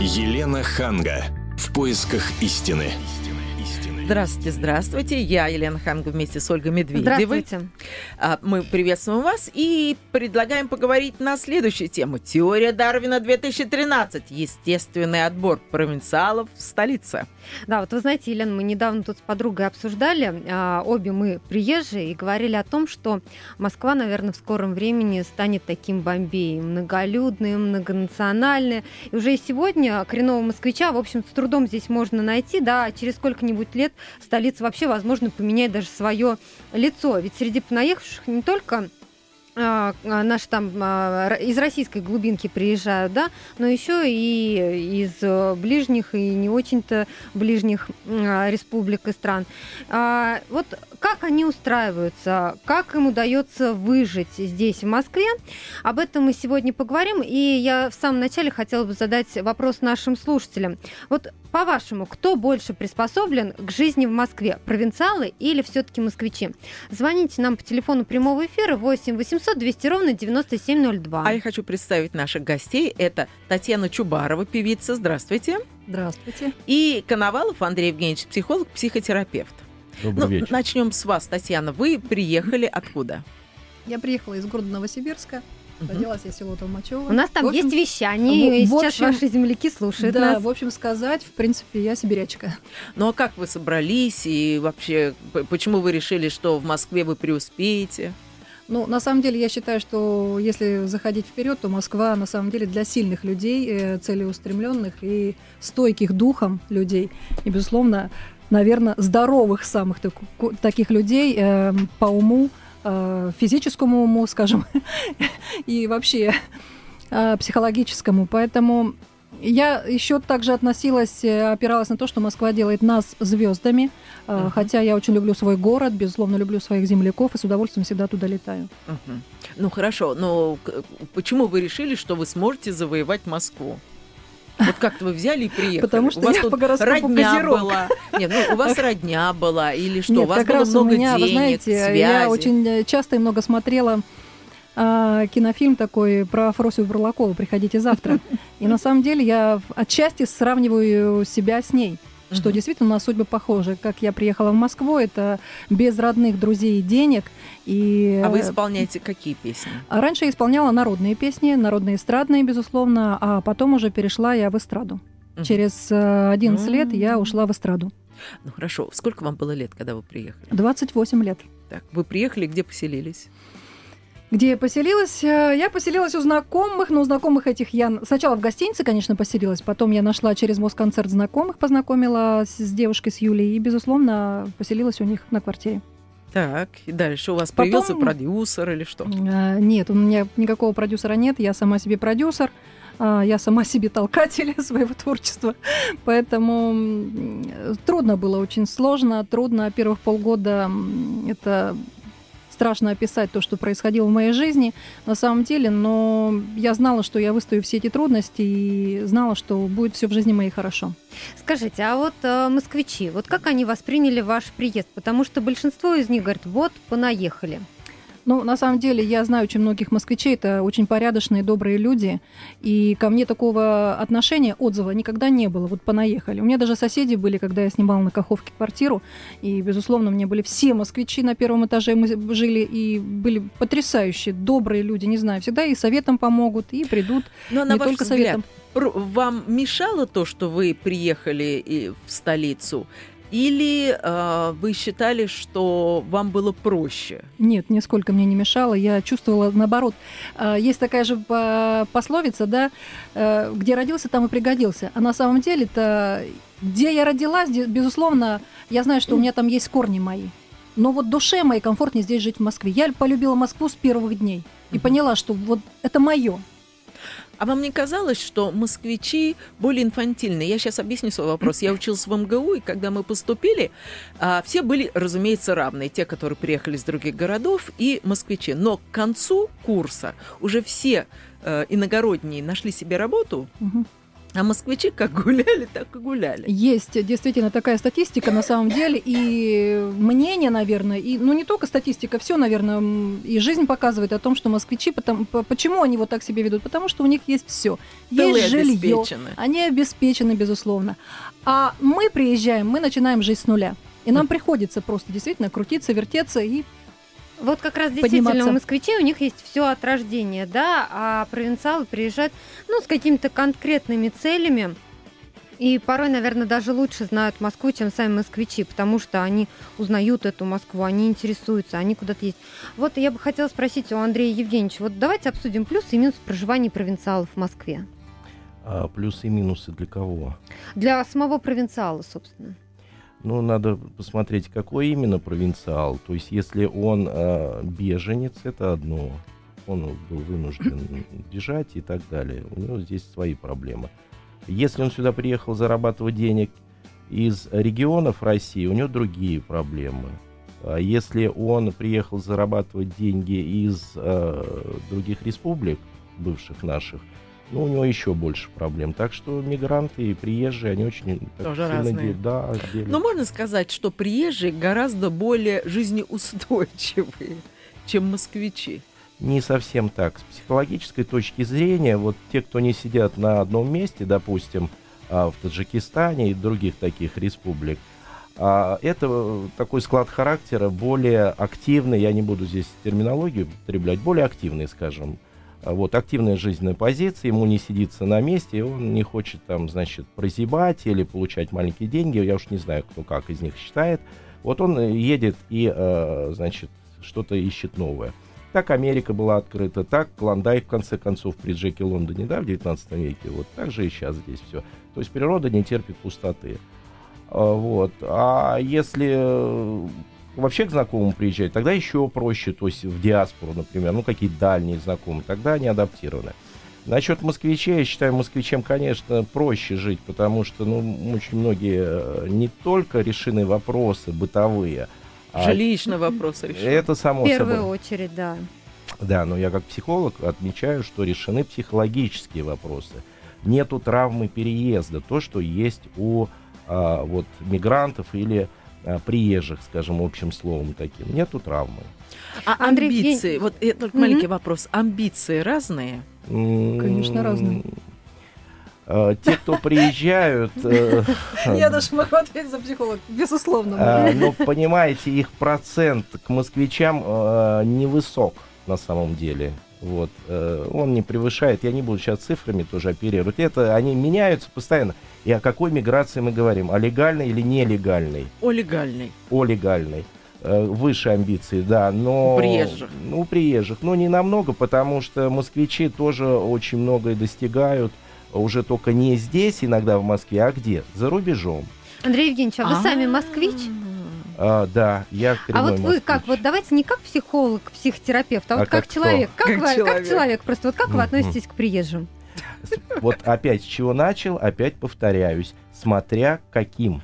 Елена Ханга. В поисках истины. Здравствуйте, здравствуйте. Я Елена Ханга вместе с Ольгой Медведевой. Здравствуйте. А, Мы приветствуем вас и предлагаем поговорить на следующую тему. Теория Дарвина 2013. Естественный отбор провинциалов в столице. Да, вот вы знаете, Елена, мы недавно тут с подругой обсуждали, а, обе мы приезжие, и говорили о том, что Москва, наверное, в скором времени станет таким Бомбеем, многолюдным, многонациональным. И уже сегодня коренного москвича, в общем, с трудом здесь можно найти, да, через сколько-нибудь лет столица вообще, возможно, поменяет даже свое лицо. Ведь среди понаехавших не только а, а, наши там а, из российской глубинки приезжают, да, но еще и из э, ближних и не очень-то ближних республик и стран. Вот как они устраиваются, как им удается выжить здесь, в Москве, об этом мы сегодня поговорим. И я в самом начале хотела бы задать вопрос нашим слушателям. Вот по-вашему, кто больше приспособлен к жизни в Москве, провинциалы или все-таки москвичи? Звоните нам по телефону прямого эфира 8 800 200 ровно 9702. А я хочу представить наших гостей. Это Татьяна Чубарова, певица. Здравствуйте. Здравствуйте. И Коновалов Андрей Евгеньевич, психолог, психотерапевт. Добрый Ну, вечер. начнем с вас, Татьяна. Вы приехали откуда? Я приехала из города Новосибирска. Родилась я село Толмачево. У нас там В общем, есть вещание, и в- в сейчас общем, ваши земляки слушают Да, нас. в общем сказать, в принципе, я сибирячка. Ну а как вы собрались и вообще почему вы решили, что в Москве вы преуспеете? Ну, на самом деле, я считаю, что если заходить вперед, то Москва, на самом деле, для сильных людей, э, целеустремленных и стойких духом людей. И, безусловно, наверное, здоровых самых таких людей э, по уму, э, физическому уму, скажем, и вообще э, психологическому. Поэтому я еще также относилась, э, опиралась на то, что Москва делает нас звездами. Мгм. Хотя я очень люблю свой город, безусловно, люблю своих земляков и с удовольствием всегда туда летаю. Мгм. Ну хорошо, но почему вы решили, что вы сможете завоевать Москву? Вот как-то вы взяли и приехали. Потому что у вас я по гороскопу родня Козерог. была. Нет, ну у вас родня была или что? Нет, у вас как было раз много у меня, денег, вы знаете, связи. я очень э, часто и много смотрела а, кинофильм такой про Фросию Бурлакову «Приходите завтра». И на самом деле я отчасти сравниваю себя с ней. Что Мгм. действительно у нас судьбы похожи. Как я приехала в Москву, это без родных друзей и денег. И А вы э, исполняете какие песни? а раньше я исполняла народные песни, народные эстрадные, безусловно, а потом уже перешла я в эстраду. Мгм. Через э, 11 лет я ушла в эстраду. Ну хорошо, сколько вам было лет, когда вы приехали? 28 лет. Так, вы приехали, где поселились? Где я поселилась? Э, Я поселилась у знакомых, но у знакомых этих я сначала в гостинице, конечно, поселилась, потом я нашла через Москонцерт знакомых, познакомила с, девушкой, с Юлей, и, безусловно, поселилась у них на квартире. Так, и дальше у вас Потом- появился продюсер или что? Э, Нет, у меня никакого продюсера нет, я сама себе продюсер, а, я сама себе толкатель своего творчества, поэтому м, трудно было, очень сложно, трудно. Первых полгода это страшно описать то, что происходило в моей жизни на самом деле, но я знала, что я выстою все эти трудности и знала, что будет все в жизни моей хорошо. Скажите, а вот э, москвичи, вот как они восприняли ваш приезд? Потому что большинство из них говорят, вот, понаехали. Ну, на самом деле, я знаю очень многих москвичей, это очень порядочные, добрые люди, и ко мне такого отношения, отзыва никогда не было, вот понаехали. У меня даже соседи были, когда я снимала на Каховке квартиру, и, безусловно, мне были все москвичи на первом этаже, мы жили, и были потрясающие, добрые люди, не знаю, всегда и советом помогут, и придут, Но не только взгляд, советом. Вам мешало то, что вы приехали в столицу? Или э, вы считали, что вам было проще? Нет, нисколько мне не мешало. Я чувствовала наоборот. А, Есть такая же по- пословица, да, э, где родился, там и пригодился. А на самом деле это где я родилась, где- безусловно, я знаю, что у меня там есть корни мои. Но вот душе моей комфортнее здесь жить в Москве. Я полюбила Москву с первых дней и Мгм. поняла, что вот это мое. А вам не казалось, что москвичи более инфантильные? Я сейчас объясню свой вопрос. Я училась в МГУ, и когда мы поступили, а, все были, разумеется, равны. Те, которые приехали из других городов, и москвичи. Но к концу курса уже все э, иногородние нашли себе работу, Мгм. А москвичи как гуляли, так и гуляли. Есть действительно такая статистика на самом деле, и мнение, наверное, и, ну не только статистика, все, наверное, и жизнь показывает о том, что москвичи, потому, почему они вот так себя ведут? Потому что у них есть все. Есть жилье, они обеспечены, безусловно. А мы приезжаем, мы начинаем жизнь с нуля. И нам приходится просто действительно крутиться, вертеться и вот как раз действительно у москвичей у них есть все от рождения, да, а провинциалы приезжают, ну, с какими-то конкретными целями. И порой, наверное, даже лучше знают Москву, чем сами москвичи, потому что они узнают эту Москву, они интересуются, они куда-то есть. Вот я бы хотела спросить у Андрея Евгеньевича, вот давайте обсудим плюсы и минусы проживания провинциалов в Москве. А плюсы и минусы для кого? Для самого провинциала, собственно. Ну, надо посмотреть, какой именно провинциал. То есть, если он э, беженец, это одно. Он был вынужден бежать и так далее. У него здесь свои проблемы. Если он сюда приехал зарабатывать денег из регионов России, у него другие проблемы. А если он приехал зарабатывать деньги из э, других республик, бывших наших, ну, у него еще больше проблем. Так что мигранты и приезжие, они очень Тоже сильно разные. Да, Но можно сказать, что приезжие гораздо более жизнеустойчивые, чем москвичи. Не совсем так. С психологической точки зрения, вот те, кто не сидят на одном месте, допустим, а, в Таджикистане и других таких республик, а, это такой склад характера более активный, я не буду здесь терминологию употреблять, более активный, скажем, вот, активная жизненная позиция, ему не сидится на месте, он не хочет там, значит, прозябать или получать маленькие деньги, я уж не знаю, кто как из них считает. Вот он едет и, э, значит, что-то ищет новое. Так Америка была открыта, так Клондайк, в конце концов, при Джеке Лондоне, да, в 19 веке, вот так же и сейчас здесь все. То есть природа не терпит пустоты. А, вот. А если вообще к знакомым приезжать, тогда еще проще, то есть в диаспору, например, ну какие дальние знакомые, тогда они адаптированы. Насчет москвичей, я считаю, москвичам, конечно, проще жить, потому что, ну, очень многие э, не только решены вопросы бытовые, а Жилищные вопросы решены. Это само собой. В первую собой. очередь, да. Да, но я как психолог отмечаю, что решены психологические вопросы. Нету травмы переезда, то, что есть у а, вот мигрантов или а, приезжих, скажем, общим словом таким. Нету травмы. А Андрей, амбиции, Евгений... вот это только mm-hmm. маленький вопрос, амбиции разные? Конечно, разные. А, те, кто приезжают... Э, Я даже могу ответить за психолог, безусловно. Ну, понимаете, их процент к москвичам э, невысок на самом деле. Вот. Э, он не превышает, я не буду сейчас цифрами тоже оперировать. Это они меняются постоянно. И о какой миграции мы говорим? О легальной или нелегальной? О легальной. О легальной. Э, выше амбиции, да, но... У приезжих. Ну, у приезжих. Но не намного, потому что москвичи тоже очень многое достигают. Уже только не здесь, иногда в Москве, а где? За рубежом. Андрей Евгеньевич, а вы сами москвич? А, да, я А вот вы как, вот давайте не как психолог, психотерапевт, а, а вот как, как человек. Как, как, вы, человек. как человек, просто вот как вы относитесь к приезжим? Вот опять с чего начал, опять повторяюсь, смотря каким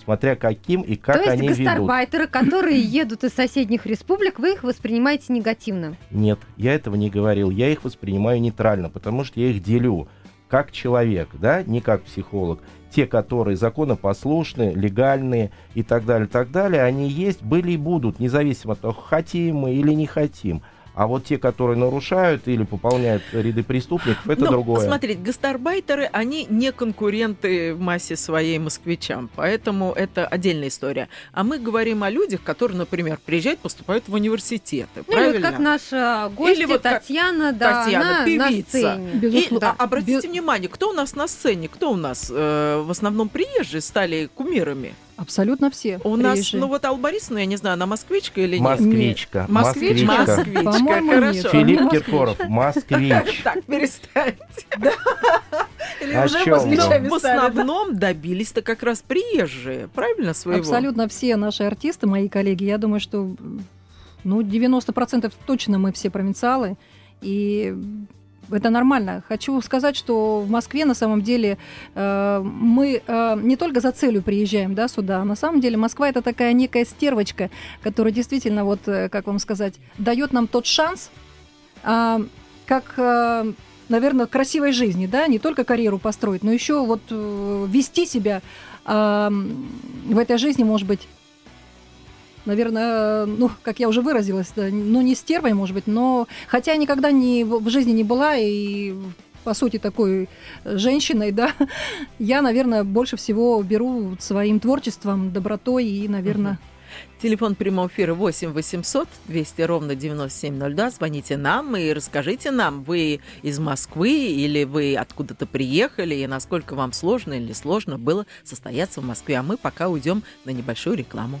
смотря каким и как они ведут. То есть гастарбайтеры, которые едут из соседних республик, вы их воспринимаете негативно? Нет, я этого не говорил. Я их воспринимаю нейтрально, потому что я их делю как человек, да, не как психолог те, которые законопослушны, легальные и так далее, так далее, они есть, были и будут, независимо от того, хотим мы или не хотим. А вот те, которые нарушают или пополняют ряды преступников, это Но, другое. Смотрите, гастарбайтеры, они не конкуренты в массе своей москвичам, поэтому это отдельная история. А мы говорим о людях, которые, например, приезжают, поступают в университеты. Ну, правильно? Или вот как наша гостья или вот Татьяна, да, Татьяна, на, певица. На сцене. И, а, обратите Без... внимание, кто у нас на сцене, кто у нас э, в основном приезжие стали кумирами? Абсолютно все. У нас, ну вот Алла Борисовна, я не знаю, она москвичка или нет? Москвичка. Москвичка. Москвичка. Москвичка. Хорошо. Филипп Киркоров, москвич. Так, перестаньте. Или уже москвичами В основном добились-то как раз приезжие, правильно, своего? Абсолютно все наши артисты, мои коллеги, я думаю, что ну, 90% точно мы все провинциалы. И это нормально. Хочу сказать, что в Москве на самом деле э, мы э, не только за целью приезжаем да, сюда, на самом деле Москва это такая некая стервочка, которая действительно, вот, э, как вам сказать, дает нам тот шанс, э, как э, наверное, красивой жизни, да, не только карьеру построить, но еще вот э, вести себя э, в этой жизни, может быть, наверное, ну, как я уже выразилась, да, ну, не стервой, может быть, но хотя я никогда не, в жизни не была и по сути, такой женщиной, да, я, наверное, больше всего беру своим творчеством, добротой и, наверное, Телефон прямого эфира 8 800 200 ровно 9702. Звоните нам и расскажите нам, вы из Москвы или вы откуда-то приехали, и насколько вам сложно или сложно было состояться в Москве. А мы пока уйдем на небольшую рекламу.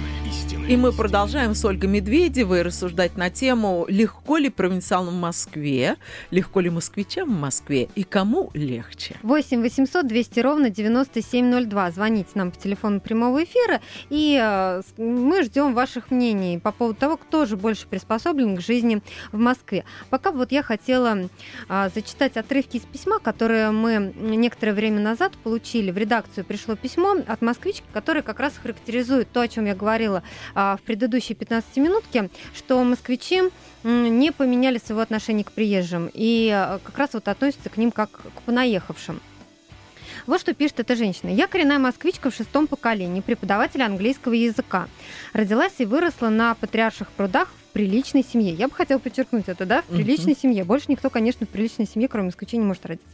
И мы продолжаем с Ольгой Медведевой рассуждать на тему, легко ли провинциалам в Москве, легко ли москвичам в Москве и кому легче. 8 800 200 ровно 9702. Звоните нам по телефону прямого эфира, и э, мы ждем ваших мнений по поводу того, кто же больше приспособлен к жизни в Москве. Пока вот я хотела э, зачитать отрывки из письма, которые мы некоторое время назад получили. В редакцию пришло письмо от москвички, которое как раз характеризует то, о чем я говорила а, в предыдущей 15-минутке, что москвичи не поменяли своего отношения к приезжим и а, как раз вот относятся к ним как к понаехавшим. Вот что пишет эта женщина. Я коренная москвичка в шестом поколении, преподаватель английского языка. Родилась и выросла на Патриарших прудах приличной семье. Я бы хотела подчеркнуть это, да, в приличной uh-huh. семье. Больше никто, конечно, в приличной семье, кроме не может родиться.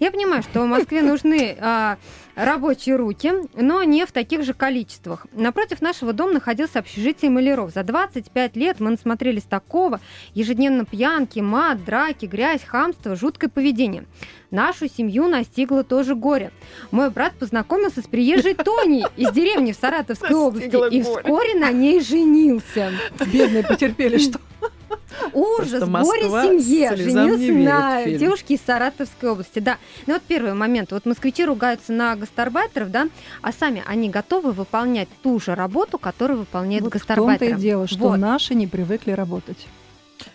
Я понимаю, что в Москве нужны а, рабочие руки, но не в таких же количествах. Напротив нашего дома находился общежитие маляров. За 25 лет мы насмотрелись такого. Ежедневно пьянки, мат, драки, грязь, хамство, жуткое поведение. Нашу семью настигло тоже горе. Мой брат познакомился с приезжей Тони из деревни в Саратовской области и вскоре на ней женился. Бедные потерпели, что Ужас, горе семье. Женился на девушке из Саратовской области. Да. Ну вот первый момент. Вот москвичи ругаются на гастарбайтеров, да, а сами они готовы выполнять ту же работу, которую выполняют вот гастарбайтеры. В том-то и дело, что вот. наши не привыкли работать.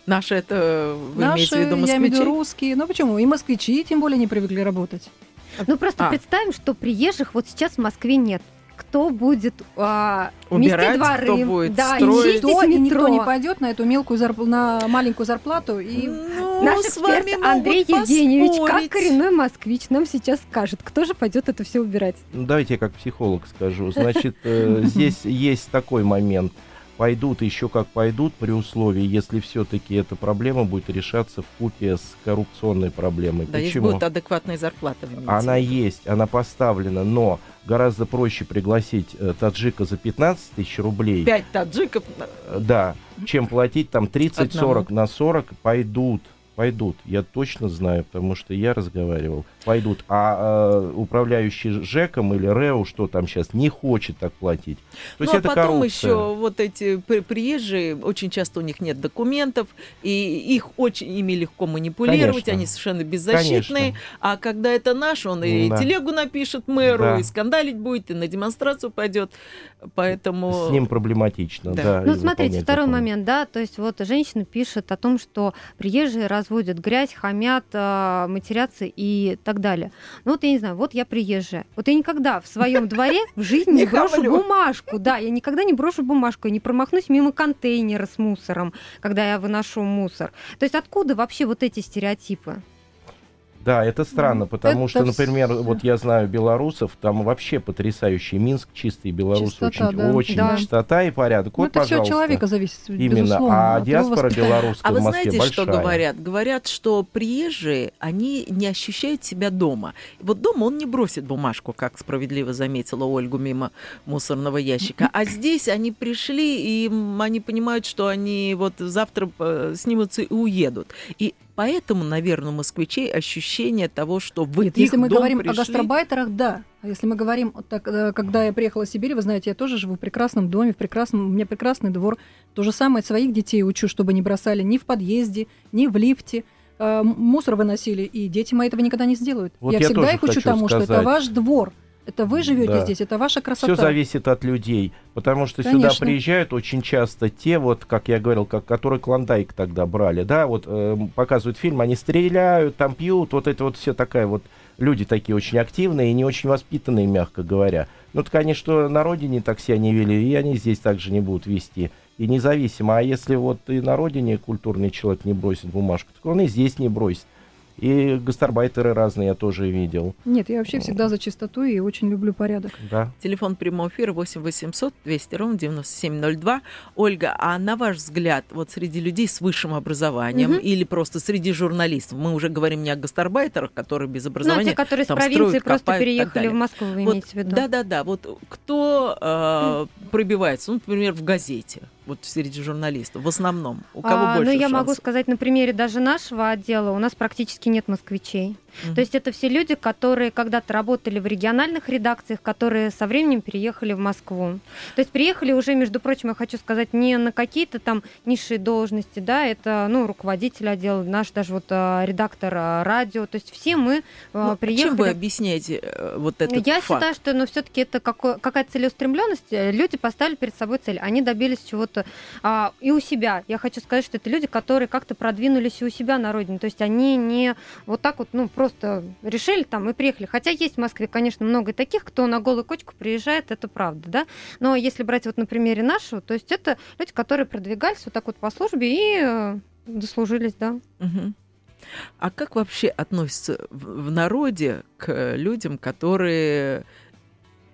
Наши это вы Наши, имеете в виду москвичи? я имею в виду русские. Ну почему? И москвичи тем более не привыкли работать. Ну просто а. представим, что приезжих вот сейчас в Москве нет кто будет а, Убирать, дворы, кто будет да, строить. Никто, и никто не пойдет на эту мелкую зарп... на маленькую зарплату. И... Ну, Наш с вами Андрей Евгеньевич, как коренной москвич, нам сейчас скажет, кто же пойдет это все убирать. Ну, давайте я как психолог скажу. Значит, э, здесь есть такой момент – пойдут еще как пойдут при условии, если все-таки эта проблема будет решаться в купе с коррупционной проблемой. Да, Почему? есть будет адекватная зарплата. Она есть, она поставлена, но гораздо проще пригласить э, таджика за 15 тысяч рублей. 5 таджиков? Да, чем платить там 30-40 на 40 пойдут пойдут, я точно знаю, потому что я разговаривал, пойдут. А э, управляющий ЖЭКом или РЭО, что там сейчас, не хочет так платить. То есть ну, а это потом коррупция. еще вот эти приезжие, очень часто у них нет документов, и их очень, ими легко манипулировать, Конечно. они совершенно беззащитные. Конечно. А когда это наш, он и да. телегу напишет мэру, да. и скандалить будет, и на демонстрацию пойдет. Поэтому... С ним проблематично, да. да ну, смотрите, второй закон. момент, да, то есть вот женщина пишет о том, что приезжие раз разводят грязь, хамят, а, матерятся и так далее. Ну вот я не знаю, вот я приезжая. Вот я никогда в своем дворе в жизни не брошу бумажку. Да, я никогда не брошу бумажку, я не промахнусь мимо контейнера с мусором, когда я выношу мусор. То есть откуда вообще вот эти стереотипы? Да, это странно, ну, потому это что, например, все. вот я знаю белорусов, там вообще потрясающий Минск, чистый белорус, чистота, очень, да. очень да. чистота и порядок. Ну, вот, это пожалуйста. все от человека зависит, Именно, а диаспора белорусская а в Москве большая. А вы знаете, что говорят? Говорят, что приезжие, они не ощущают себя дома. Вот дома он не бросит бумажку, как справедливо заметила Ольгу, мимо мусорного ящика. А здесь они пришли, и они понимают, что они вот завтра э, снимутся и уедут. И Поэтому, наверное, у москвичей ощущение того, что вы Нет, если мы говорим пришли... о гастробайтерах, да. А если мы говорим, так, э, когда я приехала в Сибирь, вы знаете, я тоже живу в прекрасном доме, в прекрасном, у меня прекрасный двор. То же самое своих детей учу, чтобы не бросали ни в подъезде, ни в лифте э, мусор выносили, и дети мои этого никогда не сделают. Вот я, я всегда их учу тому, сказать. что это ваш двор. Это вы живете да. здесь, это ваша красота. Все зависит от людей, потому что Конечно. сюда приезжают очень часто те, вот, как я говорил, как, которые Клондайк тогда брали, да, вот э, показывают фильм, они стреляют, там пьют, вот это вот все такая вот люди такие очень активные и не очень воспитанные, мягко говоря. Ну, так они что на родине так себя не вели, и они здесь также не будут вести. И независимо. А если вот и на родине культурный человек не бросит бумажку, так он и здесь не бросит. И гастарбайтеры разные я тоже видел. Нет, я вообще всегда за чистоту и очень люблю порядок. Да. Телефон прямого эфира 8 800 200 ровно 9702. Ольга, а на ваш взгляд, вот среди людей с высшим образованием Мгм. или просто среди журналистов, мы уже говорим не о гастарбайтерах, которые без Ну, образования, те, которые с там провинции строят, просто копают переехали в. Москву, вы Вот, имеете в виду? Да-да-да, вот кто э, пробивается, ну, например, в газете, вот среди журналистов, в основном, у кого А, больше ну, я могу шансов? сказать на примере даже нашего отдела, у нас практически нет москвичей. Мгм. То есть это все люди, которые когда-то работали в региональных редакциях, которые со временем переехали в Москву. То есть приехали уже, между прочим, я хочу сказать, не на какие-то там низшие должности, да, это, ну, руководитель отдела, наш даже вот а, редактор а, радио, то есть все мы а, Ну, приехали... Чем вы объясняете э, вот этот Я факт? считаю, что, ну, все-таки это какое- какая-то целеустремленность. Э, Люди поставили перед собой цель, они добились чего-то а, и у себя. Я хочу сказать, что это люди, которые как-то продвинулись и у себя на родине. То есть они не вот так вот, ну, просто решили там и приехали. Хотя есть в Москве, конечно, много таких, кто на голую кочку приезжает, это правда, да. Но если брать вот на примере нашего, то есть это люди, которые продвигались вот так вот по службе и э, дослужились, да. Мгм. А как вообще относятся в народе к людям, которые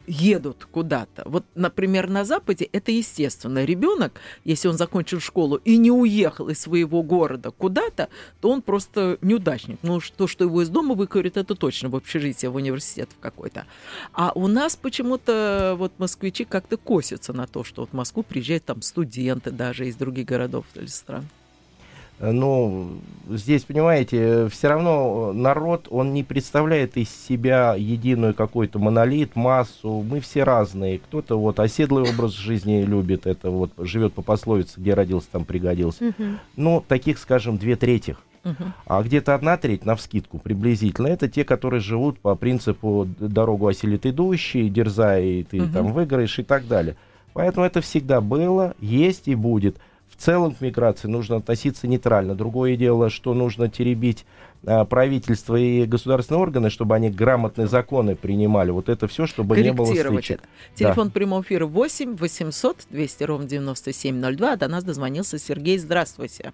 едут куда-то? Вот, например, на Западе это естественно. Ребенок, если он закончил школу и не уехал из своего города куда-то, то он просто неудачник. Ну, то, что его из дома выкурят, это точно в общежитие, в университет в какой-то. А у нас почему-то вот москвичи как-то косятся на то, что вот в Москву приезжают там студенты даже из других городов или стран. Э, Ну, здесь, понимаете, все равно народ, он не представляет из себя единую какой-то монолит, массу. Мы все разные. Кто-то вот оседлый образ жизни любит, это вот живет по пословице, где родился, там пригодился. Мгм. Ну, таких, скажем, две трети. Мгм. А где-то одна треть, на приблизительно, это те, которые живут по принципу «д- «дорогу осилит идущий», «дерзай, и ты Мгм. там выиграешь» и так далее. Поэтому это всегда было, есть и будет. В целом к миграции нужно относиться нейтрально. Другое дело, что нужно теребить а, правительство и государственные органы, чтобы они грамотные законы принимали. Вот это все, чтобы не было стычек. это. Телефон прямого эфира 8 800 200 ровно 9702. До нас дозвонился Сергей. Здравствуйте.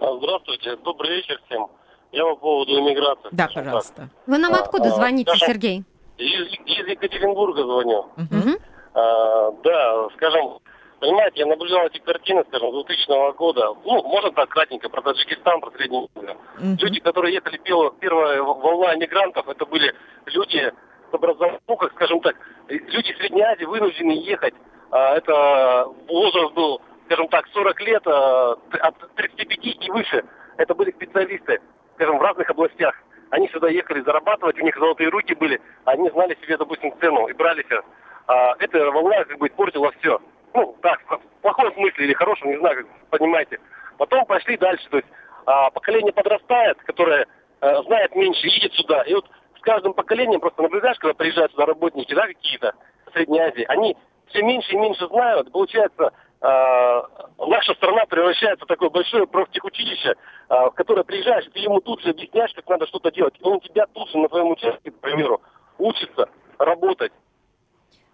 А, Здравствуйте, добрый вечер всем. Я по поводу иммиграции. Да, пожалуйста. Вы нам А, откуда а, звоните, скажем, Сергей? так. Из, из Екатеринбурга звоню. Мгм. А, да, скажем, понимаете, я наблюдал эти картины, скажем, 2000 года. Ну, можно так кратенько, про Таджикистан, про Среднюю Азию. Мгм. Люди, которые ехали первая, волна мигрантов, это были люди с образованием, ну, как скажем так, люди Средней Азии вынуждены ехать. А, это возраст был, скажем так, 40 лет, а, от 35 и выше. Это были специалисты, скажем, в разных областях. Они сюда ехали зарабатывать, у них золотые руки были, они знали себе, допустим, цену и брали все. А, эта волна как бы испортила все. Ну, так, в плохом смысле или хорошем, не знаю, как понимаете. Потом пошли дальше, то есть а, поколение подрастает, которое э, знает меньше, едет сюда. И вот с каждым поколением просто наблюдаешь, когда приезжают сюда работники, да, какие-то Средней Азии, они все меньше и меньше знают. Получается, э, наша страна превращается в такое большое профтехучилище, э, в которое приезжаешь, ты ему тут же объясняешь, как надо что-то делать. Он тебя тут же на твоем участке, к примеру, учится работать.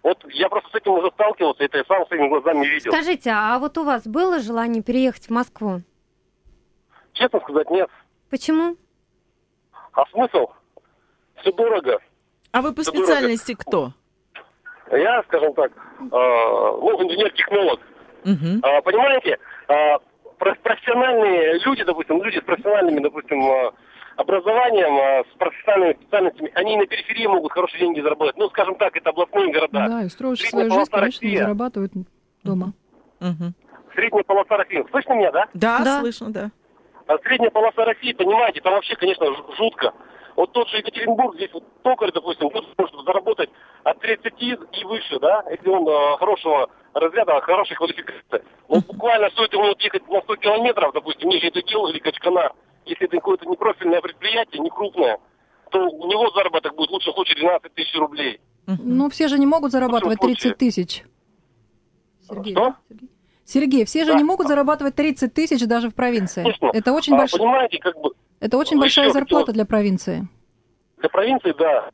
Вот я просто с этим уже сталкивался, это я сам своими глазами видел. Скажите, а вот у вас было желание переехать в Москву? Честно сказать, нет. Почему? А смысл? Все дорого. А вы по Это специальности кто? Я, скажем так, э, ну, инженер-технолог. Мгм. А, понимаете, про- профессиональные люди, допустим, люди с профессиональными, допустим, образованием, а, с профессиональными специальностями, они на периферии могут хорошие деньги заработать. Ну, скажем так, это областные города. Да, и строишь Средняя свою жизнь, полоса конечно, Россия. зарабатывают дома. Мгм. Средняя полоса России. Слышно меня, да? Да, Да. слышно, да. А средняя полоса России, понимаете, там вообще, конечно, жутко. Вот тот же Екатеринбург, здесь вот токарь, допустим, тут может заработать от 30 и выше, да, если он э, хорошего разряда, хорошей квалификации. Вот буквально стоит ему ехать на 100 километров, допустим, ниже Текил или Качканар, если это какое-то непрофильное предприятие, не крупное, то у него заработок будет лучше хоть 12 тысяч рублей. Ну, все же не могут зарабатывать случае. 30 тысяч. Сергей, Что? Сергей? Все же Да. не могут зарабатывать 30 тысяч даже в провинции. Конечно. Это очень, А, больш- понимаете, как бы это очень большая хотел- зарплата для провинции. Для провинции, да.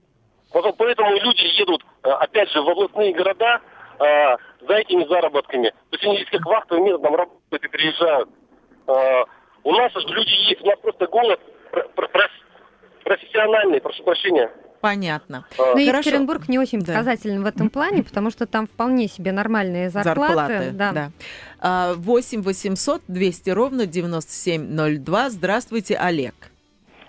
Потом, поэтому люди едут, э, опять же, в областные города э, за этими заработками. То есть они здесь как вахтовым методом работают и приезжают. Э, у нас же люди есть, у нас просто голод про- про- про- профессиональный, прошу прощения. Понятно. Но Хорошо. Екатеринбург не очень Да. показателен в этом плане, потому что там вполне себе нормальные зарплаты. да. да. А, 8 800 200 ровно 9702. Здравствуйте, Олег.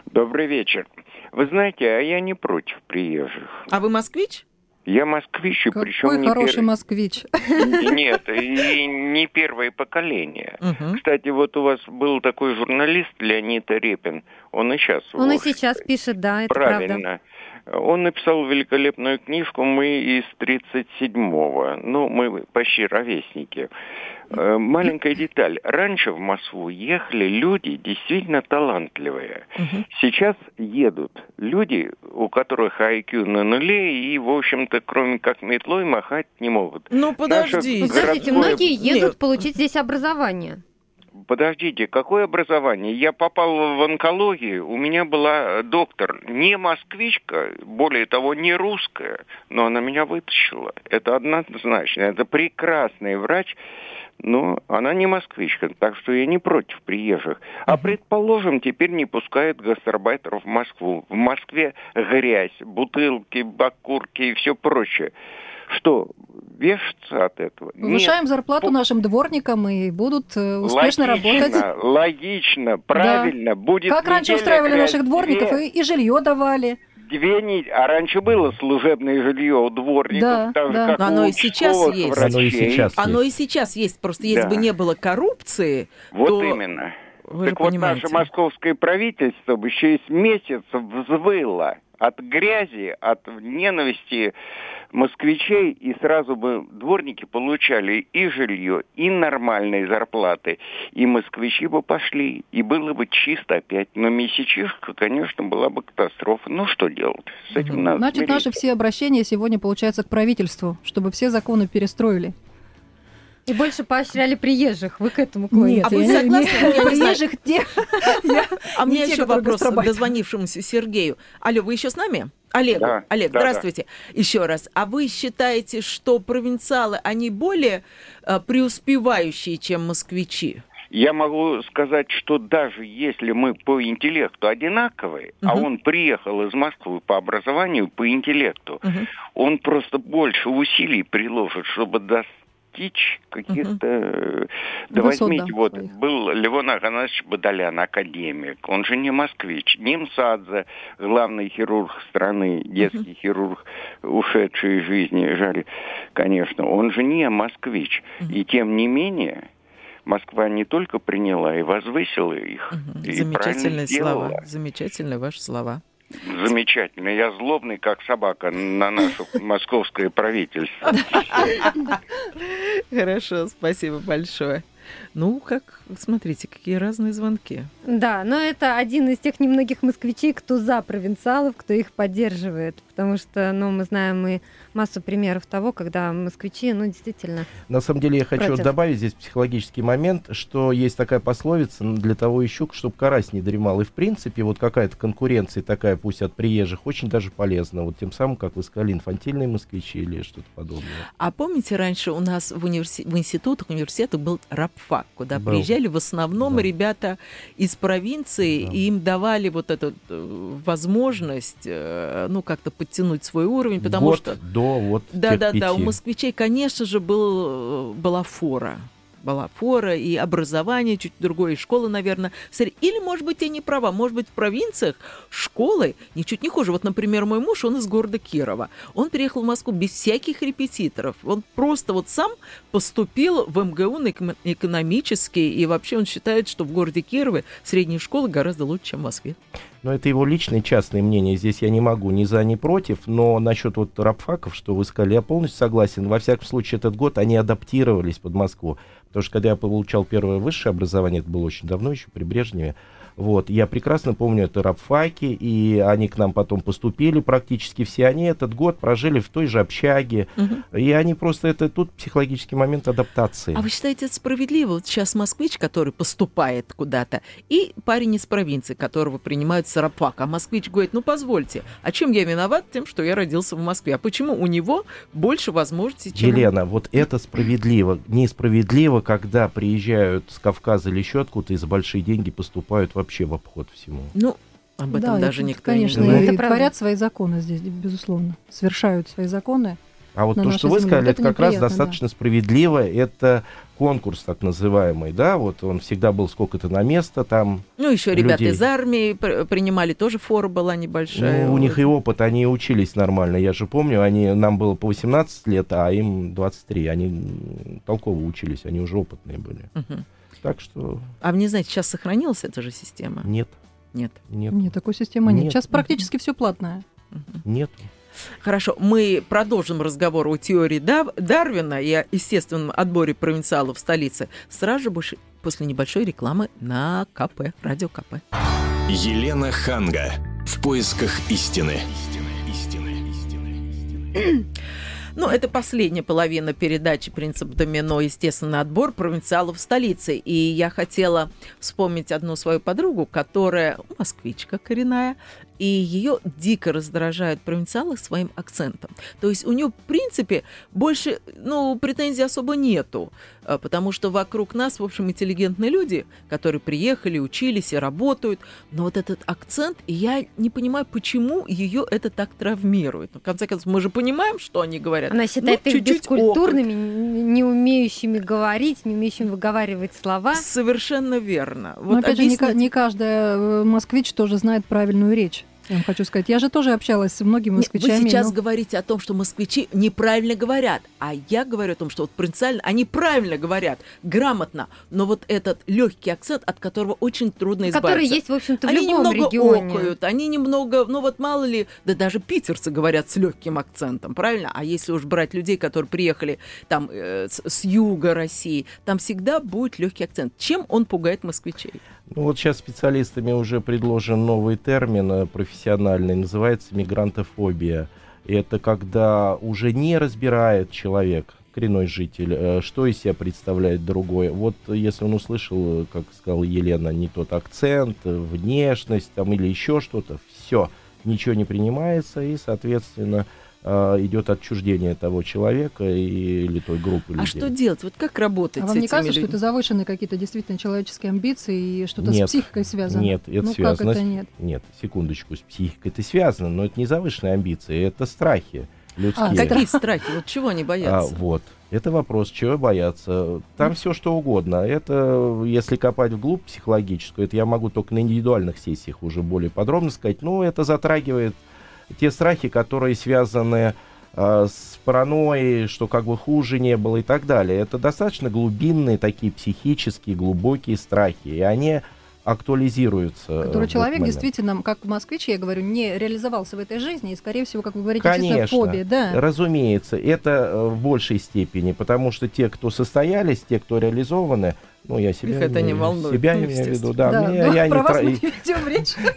Добрый вечер. Вы знаете, а я не против приезжих. А вы москвич? Я москвич, и Какой причем не, хороший пер- москвич. Нет, и не первое поколение. Мгм. Кстати, вот у вас был такой журналист Леонид Репин. Он и сейчас. Он и вовсе. сейчас пишет, да, это правда. Правильно. Он написал великолепную книжку «Мы из 37-го». Ну, мы почти ровесники. Э, Маленькая деталь. Раньше в Москву ехали люди действительно талантливые. Мгм. Сейчас едут люди, у которых IQ на нуле и, в общем-то, кроме как метлой, махать не могут. Ну, подожди. Наша Подождите, городское- многие едут Нет. получить здесь образование. Подождите, какое образование? Я попал в онкологию, у меня была э, доктор, не москвичка, более того, не русская, но она меня вытащила. Это однозначно, это прекрасный врач, но она не москвичка, так что я не против приезжих. А предположим, теперь не пускают гастарбайтеров в Москву. В Москве грязь, бутылки, бакурки и все прочее. Что, вешаться от этого? Нет. Повышаем зарплату по- нашим дворникам и будут э, успешно логично, работать. Логично, правильно. Будет Как раньше устраивали грязь, наших дворников две, и, и жилье давали. две недели. А раньше было служебное жилье у дворников, Да, так же, да. как Но оно у и сейчас есть. врачей. Оно и сейчас Оно есть. и сейчас есть. Просто если Да. бы не было коррупции, Вот то именно. вы же так вот понимаете. наше московское правительство бы через месяц взвыло от грязи, от ненависти москвичей, и сразу бы дворники получали и жилье, и нормальные зарплаты, и москвичи бы пошли, и было бы чисто опять. Но месячишка, конечно, была бы катастрофа. Ну, что делать? С этим надо Значит, смириться. наши все обращения сегодня, получается, к правительству, чтобы все законы перестроили. И больше поощряли приезжих. Вы к этому клоните? А вы согласны? Я не. Приезжих те- А у не меня те, еще вопрос к дозвонившемуся Сергею. Алло, вы еще с нами? Олег, Да, Олег, да, здравствуйте. Еще раз. А вы считаете, что провинциалы, они более э, преуспевающие, чем москвичи? Я могу сказать, что даже если мы по интеллекту одинаковые, а Мгм. он приехал из Москвы по образованию, по интеллекту, Мгм. он просто больше усилий приложит, чтобы достичь каких-то... э, Да Высот, возьмите, да, вот своих. был Левон Афанасьевич Бадолян, академик, он же не москвич. Нимсадзе, главный хирург страны, детский хирург, ушедший из жизни, жаль, конечно, он же не москвич. И тем не менее... Москва не только приняла и возвысила их, Мгм. и Замечательные правильно сделала. слова. Замечательные ваши слова. Замечательно. Я злобный, как собака, на наше московское правительство. Хорошо, спасибо большое. Ну, как, смотрите, какие разные звонки. Да, но это один из тех немногих москвичей, кто за провинциалов, кто их поддерживает. Потому что, ну, мы знаем и массу примеров того, когда москвичи, ну, действительно... На самом деле я хочу Против. добавить здесь психологический момент, что есть такая пословица «Ну, для того ищу, чтобы карась не дремал. И в принципе вот какая-то конкуренция такая, пусть от приезжих, очень даже полезна. Вот тем самым, как вы сказали, инфантильные москвичи или что-то подобное. А помните, раньше у нас в, универси- в институтах, университетах был рабфак, куда Был. приезжали в основном Да. ребята из провинции, Да. и им давали вот эту э, возможность, э, ну, как-то подтянуть свой уровень, потому Год что... до вот Да, тех да, да. У москвичей, конечно же, был, была фора. Была фора и образование чуть другое, и школа, наверное. Или, может быть, я не права. Может быть, в провинциях школы ничуть не хуже. Вот, например, мой муж, он из города Кирова. Он приехал в Москву без всяких репетиторов. Он просто вот сам поступил в МГУ на эко- экономический. И вообще он считает, что в городе Кирове средние школы гораздо лучше, чем в Москве. Но это его личное частное мнение. Здесь я не могу ни за, ни против. Но насчет вот рабфаков, что вы сказали, я полностью согласен. Во всяком случае, этот год они адаптировались под Москву. Потому что когда я получал первое высшее образование, это было очень давно, еще при Брежневе, Вот, я прекрасно помню это рабфаки, и они к нам потом поступили, практически все они этот год прожили в той же общаге, угу. и они просто, это тут психологический момент адаптации. А вы считаете это справедливо? Вот сейчас москвич, который поступает куда-то, и парень из провинции, которого принимают с рабфак, а москвич говорит, ну позвольте, а чем я виноват тем, что я родился в Москве? А почему у него больше возможностей, чем... Елена, вот это справедливо. Несправедливо, когда приезжают с Кавказа или еще откуда-то и за большие деньги поступают вообще вообще в обход всему. Ну, об этом да, даже никто конечно, не говорит. Конечно, творят свои законы здесь, безусловно. Совершают свои законы. А вот то, что вы сказали, вот это, это как раз достаточно да. справедливо. Это конкурс так называемый, да, вот он всегда был сколько-то на место там. Ну, еще ребята из армии принимали, тоже фора была небольшая. Ну, у них и опыт, они учились нормально. Я же помню, они, нам было по 18 лет, а им 23. Они толково учились, они уже опытные были. Угу. Так что... А вы не знаете, сейчас сохранилась эта же система? Нет. Нет. Нет. Нет, такой системы нет. нет. Сейчас практически все платное. Нет. Хорошо, мы продолжим разговор о теории Дарвина и о естественном отборе провинциалов в столице сразу же больше после небольшой рекламы на КП, радио КП. Елена Ханга. В поисках истины. истины, истины, истины. Ну, это последняя половина передачи «Принцип домино. Естественный отбор провинциалов в столице». И я хотела вспомнить одну свою подругу, которая москвичка коренная, и ее дико раздражают провинциалы своим акцентом. То есть у нее, в принципе, больше, ну, претензий особо нету, а, потому что вокруг нас, в общем, интеллигентные люди, которые приехали, учились и работают, но вот этот акцент, и я не понимаю, почему ее это так травмирует. В конце концов, мы же понимаем, что они говорят. Она считает ну, их бескультурными, опыт. не умеющими говорить, не умеющими выговаривать слова. Совершенно верно. Вот но опять объяснить... же, не, не каждая э, москвич тоже знает правильную речь. Я вам хочу сказать, я же тоже общалась с многими москвичами. Вы сейчас но... говорите о том, что москвичи неправильно говорят, а я говорю о том, что вот принципиально они правильно говорят, грамотно, но вот этот легкий акцент, от которого очень трудно избавиться. Который есть, в общем-то, в они любом немного регионе. окают, они немного, ну вот мало ли, да даже питерцы говорят с легким акцентом, правильно? А если уж брать людей, которые приехали там э, с, с юга России, там всегда будет легкий акцент. Чем он пугает москвичей? Ну вот сейчас специалистами уже предложен новый термин э, профессиональный, называется мигрантофобия. Это когда уже не разбирает человек, коренной житель, э, что из себя представляет другой. Вот если он услышал, как сказала Елена, не тот акцент, внешность там или еще что-то, все, ничего не принимается, и, соответственно, идет отчуждение того человека или той группы людей. А что делать? Вот как работать а вам не кажется, людьми? что это завышенные какие-то действительно человеческие амбиции и что-то нет, с психикой связано? Нет, это ну, связано. Как это нет? Нет, секундочку, с психикой это связано, но это не завышенные амбиции, это страхи людские. А, какие страхи? Вот чего они боятся? А, вот. Это вопрос, чего бояться. Там все что угодно. Это, если копать вглубь психологическую, это я могу только на индивидуальных сессиях уже более подробно сказать. Но это затрагивает те страхи, которые связаны э, с паранойей, что как бы хуже не было и так далее. Это достаточно глубинные такие психические, глубокие страхи. И они актуализируются. Который человек действительно, как москвич, я говорю, не реализовался в этой жизни, и, скорее всего, как вы говорите, Конечно, чисто фобия. Да. разумеется, это э, в большей степени, потому что те, кто состоялись, те, кто реализованы, ну, я себя, Их это не волнует. Себя ну, имею в виду, да. да Мне, ну, я, про не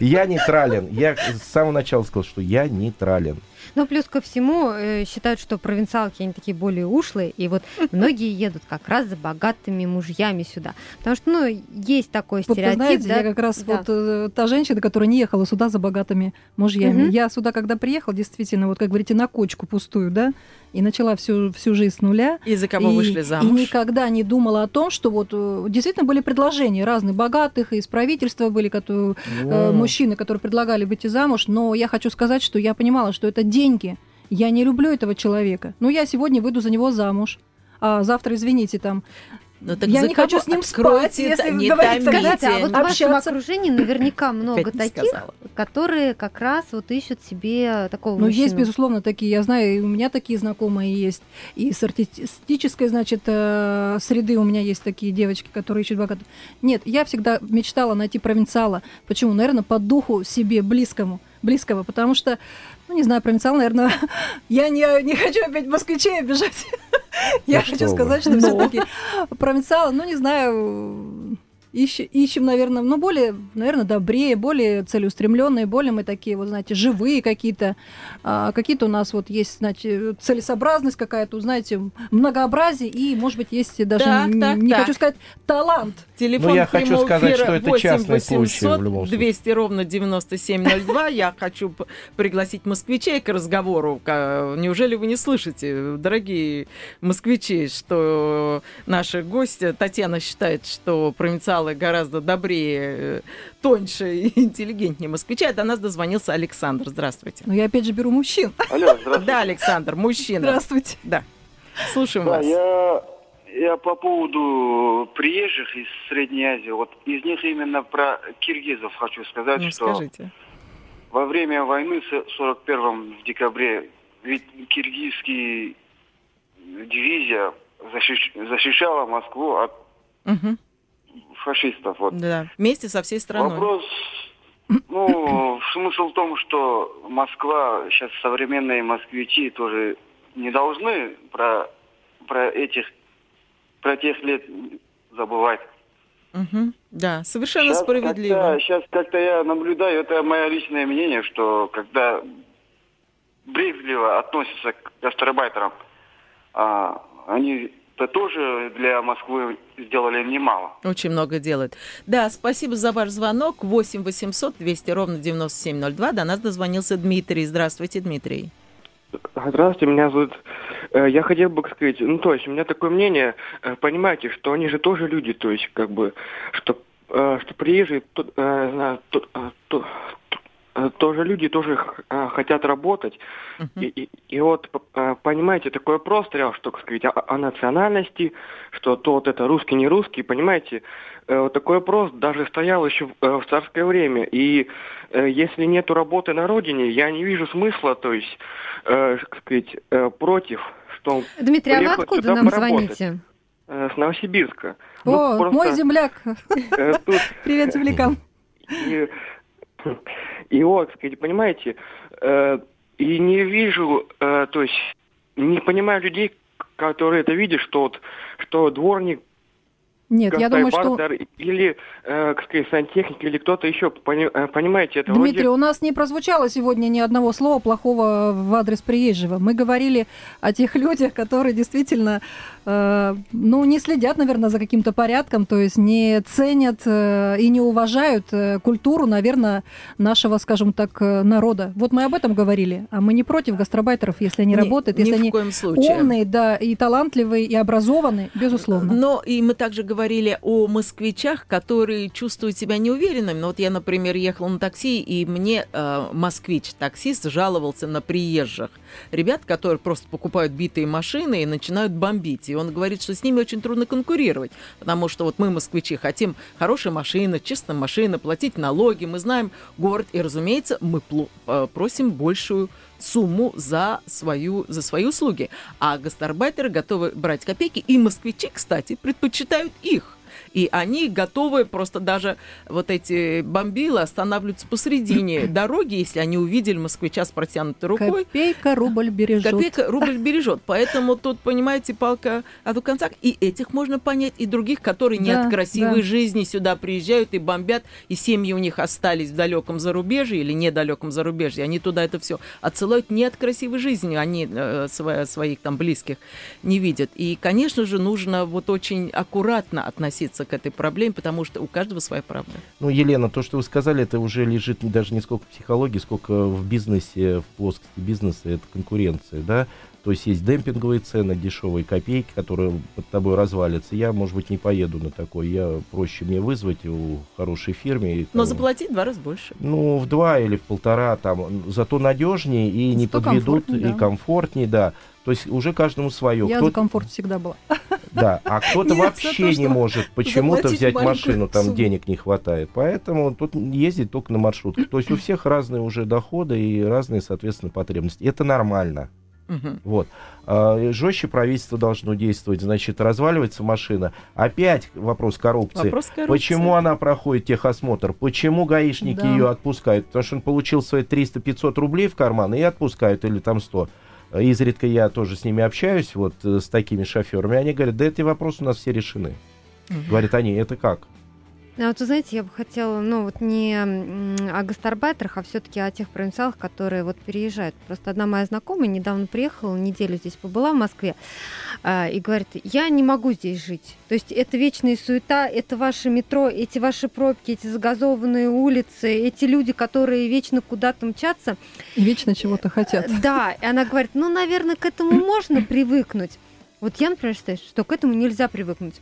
я нейтрален. Я с самого начала сказал, что я нейтрален. Ну, плюс ко всему, э, считают, что провинциалки, они такие более ушлые, и вот многие едут как раз за богатыми мужьями сюда. Потому что, ну, есть такой стереотип. Вот, знаете, да? я как раз да. вот э, та женщина, которая не ехала сюда за богатыми мужьями. Угу. Я сюда, когда приехала, действительно, вот как говорите, на кочку пустую, да, и начала всю, всю жизнь с нуля. И за кого и, вышли замуж? И никогда не думала о том, что вот э, действительно были предложения разных богатых, и из правительства были которые, э, мужчины, которые предлагали выйти замуж, но я хочу сказать, что я понимала, что это деньги. Я не люблю этого человека. Ну, я сегодня выйду за него замуж а завтра, извините, там, ну, так я не хочу с ним спать, если не говорить, Скажите, а вот в вашем окружении наверняка много таких, которые как раз вот ищут себе такого Ну, мужчину. есть, безусловно, такие. Я знаю, и у меня такие знакомые есть. И с артистической, значит, э, среды у меня есть такие девочки, которые ищут богатых. Нет, я всегда мечтала найти провинциала. Почему? Наверное, по духу себе близкому близкого, потому что, ну, не знаю, провинциал, наверное, я не, не хочу опять москвичей обижать. Я хочу сказать, что все-таки провинциал, ну, не знаю, ищем, ищем, наверное, ну, более, наверное, добрее, более целеустремленные, более мы такие, вот, знаете, живые какие-то. А, какие-то у нас вот есть, значит, целесообразность какая-то, знаете, многообразие, и, может быть, есть даже, Так, не, так, не так. хочу сказать, талант. Телефон Ну, я хочу сказать, что это 8 частный случай 800 в любом случае. 200 ровно 9702. Я хочу пригласить москвичей к разговору. Неужели вы не слышите, дорогие москвичи, что наши гости, Татьяна считает, что провинциалы гораздо добрее, э, тоньше и интеллигентнее москвичей. А до нас дозвонился Александр. Здравствуйте. Но я опять же беру мужчин. Алло, здравствуйте. Да, Александр, мужчина. Здравствуйте. Да. Слушаем Да, вас. я, я по поводу приезжих из Средней Азии, вот из них именно про киргизов хочу сказать, Ну, что скажите. во время войны с 41 в декабре ведь киргизский дивизия защищ- защищала Москву от Мгм. фашистов. Вот. Да. Вместе со всей страной. Вопрос, ну, смысл в том, что Москва, сейчас современные москвичи тоже не должны про, про этих, про тех лет забывать. Мгм. Да, совершенно Щас справедливо. Как-то, сейчас как-то я наблюдаю, это мое личное мнение, что когда брезгливо относятся к гастарбайтерам, а, они -то тоже для Москвы сделали немало. Очень много делает. Да, спасибо за ваш звонок. 8 800 200 ровно 9702. До нас дозвонился Дмитрий. Здравствуйте, Дмитрий. Здравствуйте, меня зовут... э, Я хотел бы сказать, ну, то есть, у меня такое мнение, э, понимаете, что они же тоже люди, то есть, как бы, что, э, что приезжие, то- то- то- тоже люди тоже э, хотят работать. И, и- и вот, понимаете, такой вопрос стоял, что, как сказать, о, о национальности, что то вот это русский, не русский, понимаете, вот такой вопрос даже стоял еще в, в царское время. И если нету работы на родине, я не вижу смысла, то есть, как сказать, против, что Дмитрий, а вы откуда нам поработать. звоните? э, с Новосибирска. Ну, О, просто, мой земляк. э, тут Привет, землякам. и, и вот, понимаете, э, и не вижу, то есть не понимаю людей, которые это видят, что вот, что дворник, Нет, я думаю, что... или, э, как сказать, сантехник или кто-то еще, пони- э, понимаете, это Дмитрий, вроде... у нас не прозвучало сегодня ни одного слова плохого в адрес приезжего. Мы говорили о тех людях, которые действительно, э, ну, не следят, наверное, за каким-то порядком, то есть не ценят э, и не уважают э, культуру, наверное, нашего, скажем так, э, народа. Вот мы об этом говорили, а мы не против гастробайтеров, если они Ни- работают, ни если в они умные, да, и талантливые, и образованные, безусловно. Но и мы также говорили о москвичах, которые чувствуют себя неуверенными. Ну, вот я, например, ехала на такси, и мне э, москвич-таксист жаловался на приезжих. Ребят, которые просто покупают битые машины и начинают бомбить. И он говорит, что с ними очень трудно конкурировать, потому что вот мы, москвичи, хотим хорошие машины, чистые машины, платить налоги, мы знаем город, и, разумеется, мы э, просим большую сумму за, свою, за свои услуги. А гастарбайтеры готовы брать копейки. И москвичи, кстати, предпочитают их. И они готовы просто даже вот эти бомбилы останавливаться посредине дороги, если они увидели москвича с протянутой рукой. Копейка, рубль бережет. Копейка рубль бережет. Поэтому тут, понимаете, палка о двух концах. И этих можно понять, и других, которые не Да, от красивой да. жизни сюда приезжают и бомбят, и семьи у них остались в далеком зарубежье или недалеком зарубежье. Они туда это все отсылают не от красивой жизни, они э, сво- своих там близких не видят. И, конечно же, нужно вот очень аккуратно относиться к этой проблеме, потому что у каждого своя правда. Ну, Елена, то, что вы сказали, это уже лежит даже не сколько в психологии, сколько в бизнесе, в плоскости бизнеса, это конкуренция, да. То есть есть демпинговые цены, дешевые копейки, которые под тобой развалятся. Я, может быть, не поеду на такой. Я проще мне вызвать у хорошей фирме. и Но там, заплатить в два раза больше. Ну, в два или в полтора, там, зато надежнее и не Зато подведут, комфортнее, и да. комфортнее, да. То есть уже каждому свое. Я Кто- за комфорт всегда была. Да, а кто-то вообще не может почему-то взять машину, там денег не хватает. Поэтому тут ездить только на маршрутках. То есть у всех разные уже доходы и разные, соответственно, потребности. Это нормально. Вот. А, жестче правительство должно действовать. Значит, разваливается машина. Опять вопрос коррупции. Вопрос коррупции. Почему она проходит техосмотр? Почему гаишники Да. ее отпускают? Потому что он получил свои 300-500 рублей в карман и отпускают, или там 100. Изредка я тоже с ними общаюсь, вот э, с такими шоферами. Они говорят, да эти вопросы у нас все решены. Говорят они, это как? А вот, вы знаете, я бы хотела, ну, вот не о гастарбайтерах, а все-таки о тех провинциалах, которые вот переезжают. Просто одна моя знакомая недавно приехала, неделю здесь побыла в Москве, а, и говорит, я не могу здесь жить. То есть это вечная суета, это ваше метро, эти ваши пробки, эти загазованные улицы, эти люди, которые вечно куда-то мчатся. И вечно чего-то хотят. Да, и она говорит, ну, наверное, к этому можно привыкнуть. Вот я, например, считаю, что к этому нельзя привыкнуть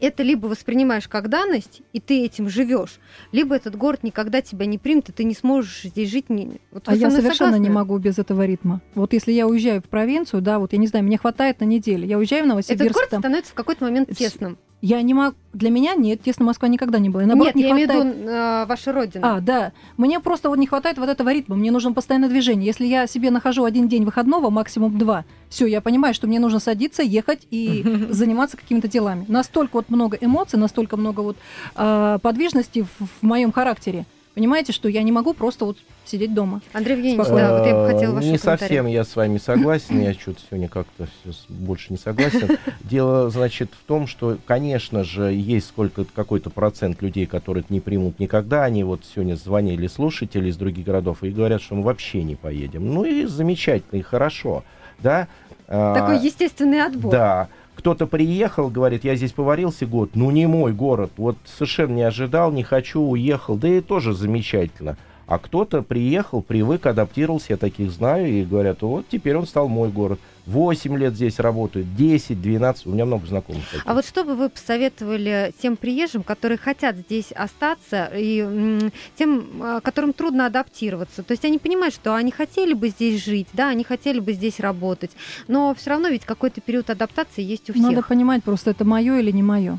это либо воспринимаешь как данность, и ты этим живешь, либо этот город никогда тебя не примет, и ты не сможешь здесь жить. Не... Вот а я совершенно согласны? не могу без этого ритма. Вот если я уезжаю в провинцию, да, вот я не знаю, мне хватает на неделю, я уезжаю в Новосибирск. Этот город там... становится в какой-то момент тесным. Я не могу... Для меня нет, тесно Москва никогда не была. И наоборот, нет, не я хватает... имею в виду э, ваша родина. А, да. Мне просто вот не хватает вот этого ритма. Мне нужно постоянное движение. Если я себе нахожу один день выходного, максимум два, все, я понимаю, что мне нужно садиться, ехать и заниматься какими-то делами. Настолько вот много эмоций, настолько много вот э, подвижности в, в моем характере. Понимаете, что я не могу просто вот сидеть дома. Андрей Евгеньевич, да, вот я бы хотела ваши Не совсем я с вами согласен, я что-то сегодня как-то больше не согласен. Дело, значит, в том, что, конечно же, есть сколько какой-то процент людей, которые это не примут никогда. Они вот сегодня звонили слушатели из других городов и говорят, что мы вообще не поедем. Ну и замечательно, и хорошо, да. Такой а, естественный отбор. Да. Кто-то приехал, говорит, я здесь поварился год, ну не мой город, вот совершенно не ожидал, не хочу, уехал, да и тоже замечательно. А кто-то приехал, привык, адаптировался, я таких знаю, и говорят, вот теперь он стал мой город. 8 лет здесь работают, 10, 12, у меня много знакомых. Таких. А вот что бы вы посоветовали тем приезжим, которые хотят здесь остаться, и тем, а, которым трудно адаптироваться? То есть они понимают, что они хотели бы здесь жить, да, они хотели бы здесь работать, но все равно ведь какой-то период адаптации есть у всех. Надо понимать просто, это мое или не мое.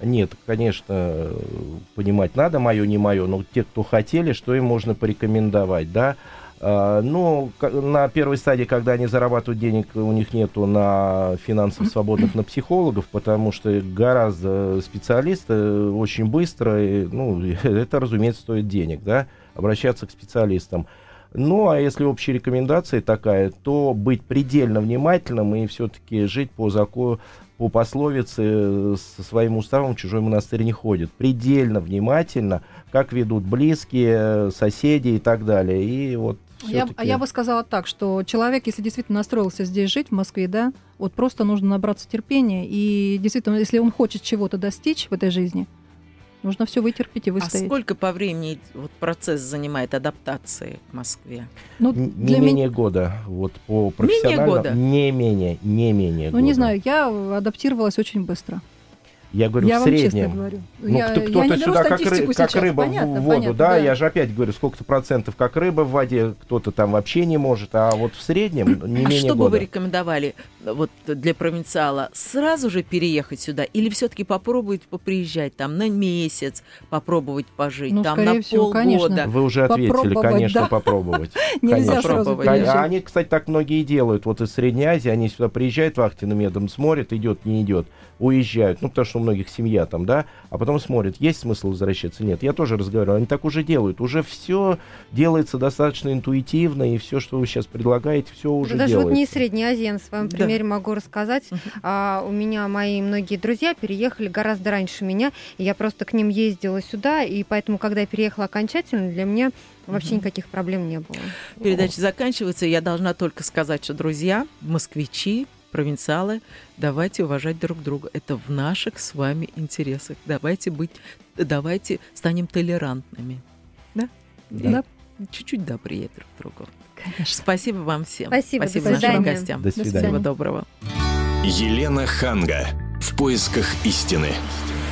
Нет, конечно, понимать надо, мое, не мое, но те, кто хотели, что им можно порекомендовать, да. А, ну, на первой стадии, когда они зарабатывают денег, у них нету на финансов свободных на психологов, потому что гораздо специалисты очень быстро, ну, это, разумеется, стоит денег, да, обращаться к специалистам. Ну, а если общая рекомендация такая, то быть предельно внимательным и все-таки жить по закону, по пословице э, со своим уставом чужой монастырь не ходит. Предельно внимательно, как ведут близкие, соседи и так далее. И вот я, я бы сказала так, что человек, если действительно настроился здесь жить, в Москве, да, вот просто нужно набраться терпения. И действительно, если он хочет чего-то достичь в этой жизни, Нужно все вытерпеть и а выстоять. А сколько по времени вот, процесс занимает адаптации в Москве? Ну, не менее меня... года. Вот по профессиональному... Менее года? Не менее, не менее Ну, года. не знаю, я адаптировалась очень быстро. Я говорю, я в среднем. Вам говорю. Ну, я, кто, кто-то я сюда как, ры, как рыба понятно, в воду, понятно, да? да, я же опять говорю, сколько-то процентов как рыба в воде, кто-то там вообще не может, а вот в среднем не а менее что года. бы вы рекомендовали вот для провинциала сразу же переехать сюда или все-таки попробовать поприезжать там на месяц, попробовать пожить ну, там на всего, полгода? Конечно. Вы уже ответили, конечно, да. попробовать. Нельзя сразу А они, кстати, так многие делают. Вот из Средней Азии они сюда приезжают, вахтенным медом смотрят, идет, не идет уезжают, ну, потому что у многих семья там, да, а потом смотрят, есть смысл возвращаться, нет. Я тоже разговаривал, они так уже делают, уже все делается достаточно интуитивно, и все, что вы сейчас предлагаете, все уже Даже делается. вот не Средняя Азия, на своем примере да. могу рассказать. Uh-huh. А, у меня мои многие друзья переехали гораздо раньше меня, и я просто к ним ездила сюда, и поэтому, когда я переехала окончательно, для меня Вообще никаких проблем не было. Передача заканчивается. Я должна только сказать, что друзья, москвичи, провинциалы, давайте уважать друг друга. Это в наших с вами интересах. Давайте быть, давайте станем толерантными. Да? Да. Чуть-чуть добрее друг другу. Конечно. Спасибо вам всем. Спасибо, Спасибо нашим гостям. До свидания. Всего доброго. Елена Ханга. В поисках истины.